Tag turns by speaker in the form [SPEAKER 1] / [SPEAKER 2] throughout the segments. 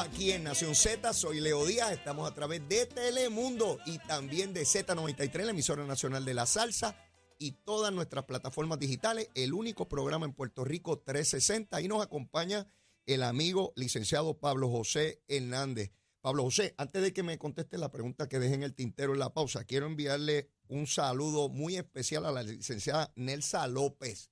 [SPEAKER 1] aquí en Nación Z, soy Leo Díaz, estamos a través de Telemundo y también de Z93, la emisora nacional de la salsa y todas nuestras plataformas digitales, el único programa en Puerto Rico 360. Ahí nos acompaña el amigo licenciado Pablo José Hernández. Pablo José, antes de que me conteste la pregunta que dejé en el tintero en la pausa, quiero enviarle un saludo muy especial a la licenciada Nelsa López.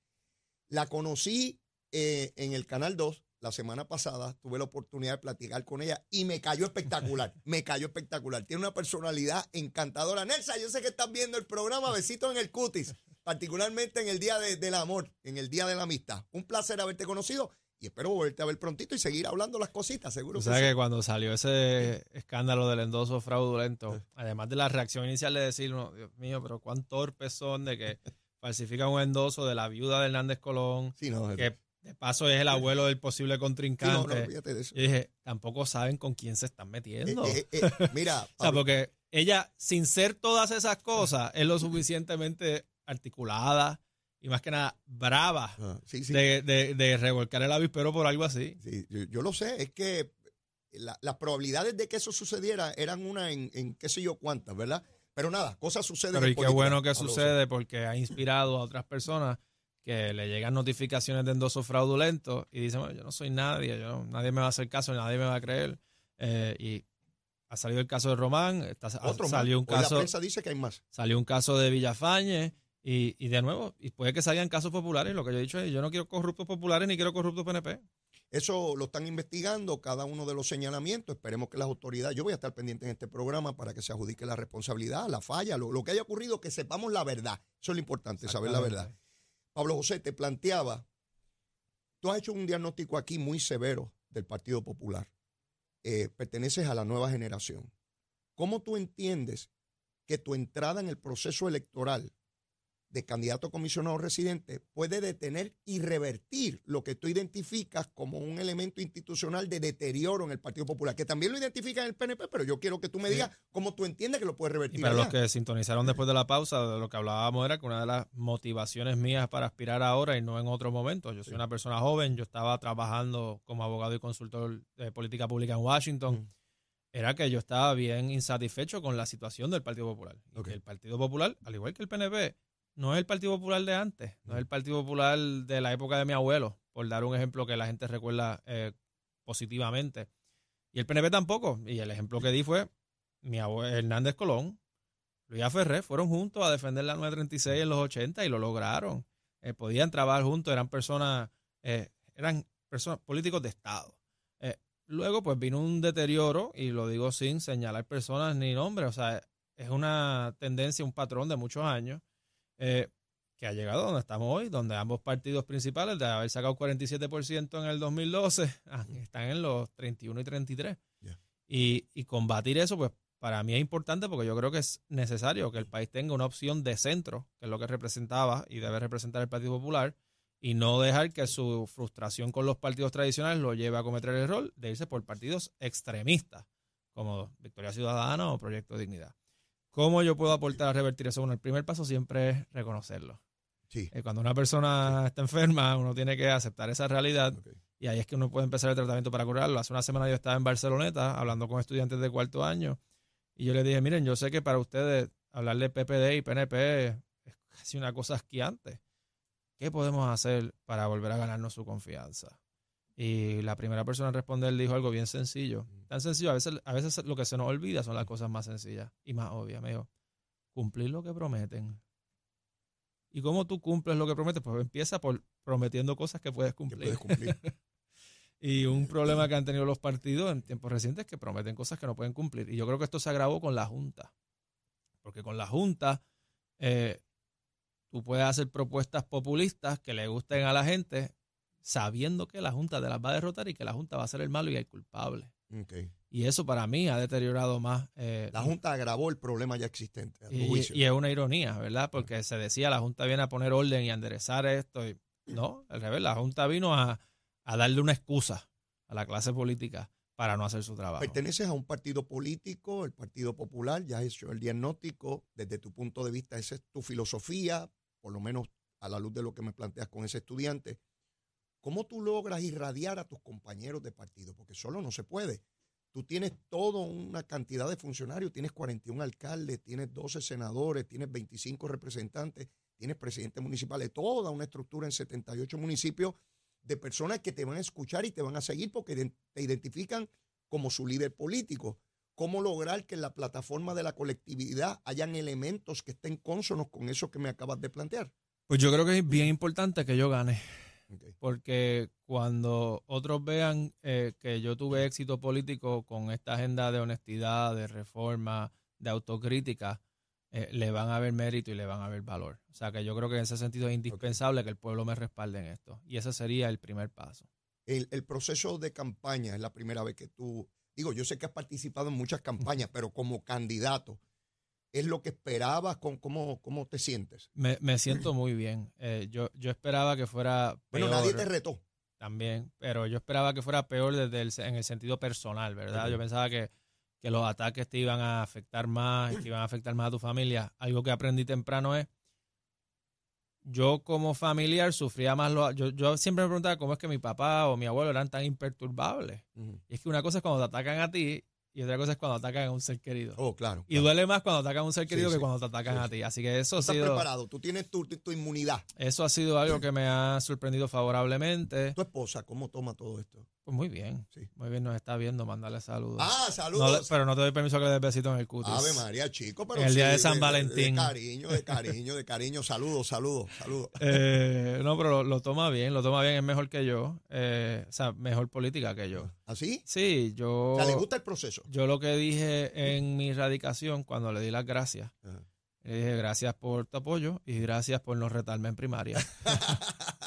[SPEAKER 1] La conocí eh, en el Canal 2 la semana pasada, tuve la oportunidad de platicar con ella y me cayó espectacular, me cayó espectacular. Tiene una personalidad encantadora. Nelsa, yo sé que estás viendo el programa, besitos en el cutis, particularmente en el Día del Amor, en el Día de la Amistad. Un placer haberte conocido y espero volverte a ver prontito y seguir hablando las cositas, seguro.
[SPEAKER 2] O sea que, cuando salió ese escándalo del endoso fraudulento, además de la reacción inicial de decir, Dios mío, pero cuán torpes son de que falsifican un endoso de la viuda de Hernández Colón,
[SPEAKER 1] sí, no,
[SPEAKER 2] que de paso es el abuelo del posible contrincante. Y dije, tampoco saben con quién se están metiendo.
[SPEAKER 1] Eh, eh, eh, mira,
[SPEAKER 2] o sea, porque ella, sin ser todas esas cosas, es lo suficientemente articulada y más que nada brava ah, De, de, revolcar el avispero por algo así.
[SPEAKER 1] Sí, yo, lo sé, es que las probabilidades de que eso sucediera eran una en, en qué sé yo cuántas, ¿verdad? Pero nada, cosas suceden.
[SPEAKER 2] Pero y qué bueno que sucede porque ha inspirado a otras personas que le llegan notificaciones de endosos fraudulentos y dicen, bueno, yo no soy nadie, yo, nadie me va a hacer caso, nadie me va a creer. Eh, y ha salido el caso de Román, está, salió un caso.
[SPEAKER 1] la prensa dice que hay más.
[SPEAKER 2] Salió un caso de Villafañe. Y, y de nuevo, y puede que salgan casos populares. Lo que yo he dicho es: yo no quiero corruptos populares ni quiero corruptos PNP.
[SPEAKER 1] Eso lo están investigando, cada uno de los señalamientos. Esperemos que las autoridades, yo voy a estar pendiente en este programa para que se adjudique la responsabilidad, la falla, lo, lo que haya ocurrido, que sepamos la verdad. Eso es lo importante, saber la verdad. Pablo José, te planteaba, tú has hecho un diagnóstico aquí muy severo del Partido Popular. Eh, perteneces a la nueva generación. ¿Cómo tú entiendes que tu entrada en el proceso electoral de candidato a comisionado residente puede detener y revertir lo que tú identificas como un elemento institucional de deterioro en el Partido Popular, que también lo identifica en el PNP, pero yo quiero que tú me digas cómo tú entiendes que lo puede revertir.
[SPEAKER 2] Y para los que sintonizaron después de la pausa, de lo que hablábamos era que una de las motivaciones mías para aspirar ahora y no en otro momento, yo soy una persona joven, yo estaba trabajando como abogado y consultor de política pública en Washington. era que yo estaba bien insatisfecho con la situación del Partido Popular. el Partido Popular, al igual que el PNP, no es el Partido Popular de antes, no es el Partido Popular de la época de mi abuelo, por dar un ejemplo que la gente recuerda eh, positivamente. Y el PNP tampoco. Y el ejemplo que di fue mi abuelo Hernández Colón, Luis Ferré, fueron juntos a defender la 936 en los 80 y lo lograron. Eh, podían trabajar juntos, eran personas, eh, eran personas políticos de Estado. luego, pues vino un deterioro, y lo digo sin señalar personas ni nombres, o sea, es una tendencia, un patrón de muchos años eh, que ha llegado donde estamos hoy, donde ambos partidos principales, de haber sacado 47% en el 2012, ah, están en los 31 y 33. Y, y combatir eso, pues para mí es importante porque yo creo que es necesario que el país tenga una opción de centro, que es lo que representaba y debe representar el Partido Popular, y no dejar que su frustración con los partidos tradicionales lo lleve a cometer el error de irse por partidos extremistas, como Victoria Ciudadana o Proyecto de Dignidad. ¿Cómo yo puedo aportar a revertir eso? Bueno, el primer paso siempre es reconocerlo.
[SPEAKER 1] Sí.
[SPEAKER 2] Eh, cuando una persona está enferma, uno tiene que aceptar esa realidad y ahí es que uno puede empezar el tratamiento para curarlo. Hace una semana yo estaba en Barceloneta hablando con estudiantes de cuarto año y yo les dije, miren, yo sé que para ustedes hablar de PPD y PNP es casi una cosa asquiante. ¿Qué podemos hacer para volver a ganarnos su confianza? Y la primera persona a responder dijo algo bien sencillo. Tan sencillo, a veces, a veces lo que se nos olvida son las cosas más sencillas y más obvias. Me dijo, cumplir lo que prometen. ¿Y cómo tú cumples lo que prometes? Pues empieza por prometiendo cosas que puedes cumplir.
[SPEAKER 1] cumplir.
[SPEAKER 2] y un problema que han tenido los partidos en tiempos recientes es que prometen cosas que no pueden cumplir. Y yo creo que esto se agravó con la Junta. Porque con la Junta eh, tú puedes hacer propuestas populistas que le gusten a la gente sabiendo que la Junta te las va a derrotar y que la Junta va a ser el malo y el culpable. Y eso para mí ha deteriorado más. Eh,
[SPEAKER 1] la Junta agravó el problema ya existente.
[SPEAKER 2] y, es una ironía, ¿verdad? Porque se decía la Junta viene a poner orden y a enderezar esto. Y, no, al revés, la Junta vino a, darle una excusa a la clase política para no hacer su trabajo.
[SPEAKER 1] Perteneces a un partido político, el Partido Popular, ya has hecho el diagnóstico, desde tu punto de vista, esa es tu filosofía, por lo menos a la luz de lo que me planteas con ese estudiante. ¿Cómo tú logras irradiar a tus compañeros de partido? Porque solo no se puede. Tú tienes toda una cantidad de funcionarios, tienes 41 alcaldes, tienes 12 senadores, tienes 25 representantes, tienes presidentes municipales, toda una estructura en 78 municipios de personas que te van a escuchar y te van a seguir porque te identifican como su líder político. ¿Cómo lograr que en la plataforma de la colectividad hayan elementos que estén consonos con eso que me acabas de plantear?
[SPEAKER 2] Pues yo creo que es bien importante que yo gane. Porque cuando otros vean eh, que yo tuve éxito político con esta agenda de honestidad, de reforma, de autocrítica, eh, le van a ver mérito y le van a ver valor. O sea que yo creo que en ese sentido es indispensable que el pueblo me respalde en esto. Y ese sería el primer paso.
[SPEAKER 1] El, el, proceso de campaña es la primera vez que tú, digo, yo sé que has participado en muchas campañas, pero como candidato, ¿es lo que esperabas? ¿Cómo, cómo te sientes?
[SPEAKER 2] Me, me siento muy bien. Eh, yo, yo esperaba que fuera...
[SPEAKER 1] Peor, bueno, nadie te retó.
[SPEAKER 2] También, pero yo esperaba que fuera peor desde el, en el sentido personal, ¿verdad? Yo pensaba que que los ataques te iban a afectar más, que iban a afectar más a tu familia. Algo que aprendí temprano es, yo como familiar sufría más, lo, yo, yo siempre me preguntaba cómo es que mi papá o mi abuelo eran tan imperturbables. Y es que una cosa es cuando te atacan a ti y otra cosa es cuando atacan a un ser querido.
[SPEAKER 1] Oh, claro.
[SPEAKER 2] Y duele más cuando atacan a un ser querido que cuando te atacan a ti. Así que eso ha
[SPEAKER 1] sido.
[SPEAKER 2] Estás
[SPEAKER 1] preparado, tú tienes tu, tu, inmunidad.
[SPEAKER 2] Eso ha sido algo que me ha sorprendido favorablemente.
[SPEAKER 1] ¿Tu esposa cómo toma todo esto?
[SPEAKER 2] Pues muy bien. Sí. Muy bien, nos está viendo, mandarle saludos.
[SPEAKER 1] Ah, saludos.
[SPEAKER 2] pero no te doy permiso que le des besito en el cutis.
[SPEAKER 1] Ave María, chico, pero.
[SPEAKER 2] En el día de San Valentín.
[SPEAKER 1] De, cariño, de cariño, de cariño. Saludos, saludos, saludos.
[SPEAKER 2] Eh, no, pero lo, toma bien, lo toma bien, es mejor que yo. Eh, o sea, mejor política que yo.
[SPEAKER 1] ¿Así?
[SPEAKER 2] Sí, yo.
[SPEAKER 1] O sea, le gusta el proceso.
[SPEAKER 2] Yo lo que dije en mi radicación, cuando le di las gracias, le dije gracias por tu apoyo y gracias por no retarme en primaria.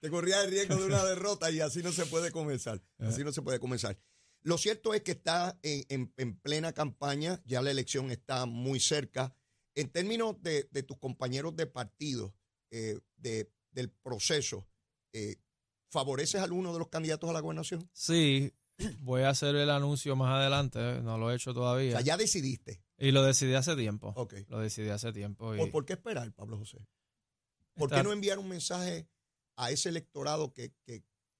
[SPEAKER 1] te corría el riesgo de una derrota y así no se puede comenzar. Así no se puede comenzar. Lo cierto es que está en, plena campaña, ya la elección está muy cerca. En términos de, tus compañeros de partido, eh, del proceso, eh, ¿favoreces a alguno de los candidatos a la gobernación?
[SPEAKER 2] Sí, voy a hacer el anuncio más adelante, no lo he hecho todavía.
[SPEAKER 1] O sea, ya decidiste.
[SPEAKER 2] Y lo decidí hace tiempo.
[SPEAKER 1] Ok.
[SPEAKER 2] Lo decidí hace tiempo.
[SPEAKER 1] ¿Por, qué esperar, Pablo José? ¿Por qué no enviar un mensaje a ese electorado que,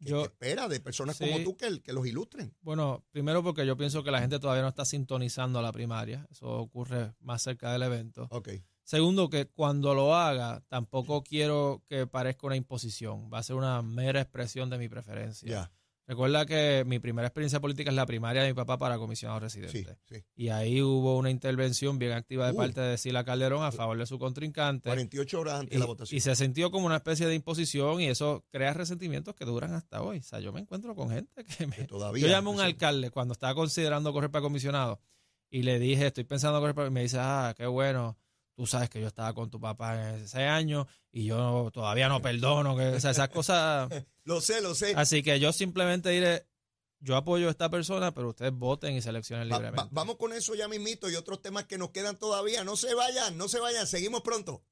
[SPEAKER 1] espera de personas como tú que, que, los ilustren?
[SPEAKER 2] Bueno, primero porque yo pienso que la gente todavía no está sintonizando a la primaria. Eso ocurre más cerca del evento.
[SPEAKER 1] Okay.
[SPEAKER 2] Segundo, que cuando lo haga, tampoco quiero que parezca una imposición. Va a ser una mera expresión de mi preferencia. Recuerda que mi primera experiencia política es la primaria de mi papá para comisionado residente. Y ahí hubo una intervención bien activa de uh. parte de Sila Calderón a favor de su contrincante.
[SPEAKER 1] 48 horas antes de la votación.
[SPEAKER 2] Y se sintió como una especie de imposición y eso crea resentimientos que duran hasta hoy. O sea, yo me encuentro con gente que me...
[SPEAKER 1] todavía,
[SPEAKER 2] yo llamé a un alcalde cuando estaba considerando correr para comisionado y le dije, estoy pensando correr para... Y me dice, ah, qué bueno tú sabes que yo estaba con tu papá en ese año y yo todavía no perdono, que o sea, esas cosas...
[SPEAKER 1] lo sé, lo sé.
[SPEAKER 2] Así que yo simplemente diré, yo apoyo a esta persona, pero ustedes voten y seleccionen libremente.
[SPEAKER 1] vamos con eso ya mismito y otros temas que nos quedan todavía. No se vayan, no se vayan, seguimos pronto.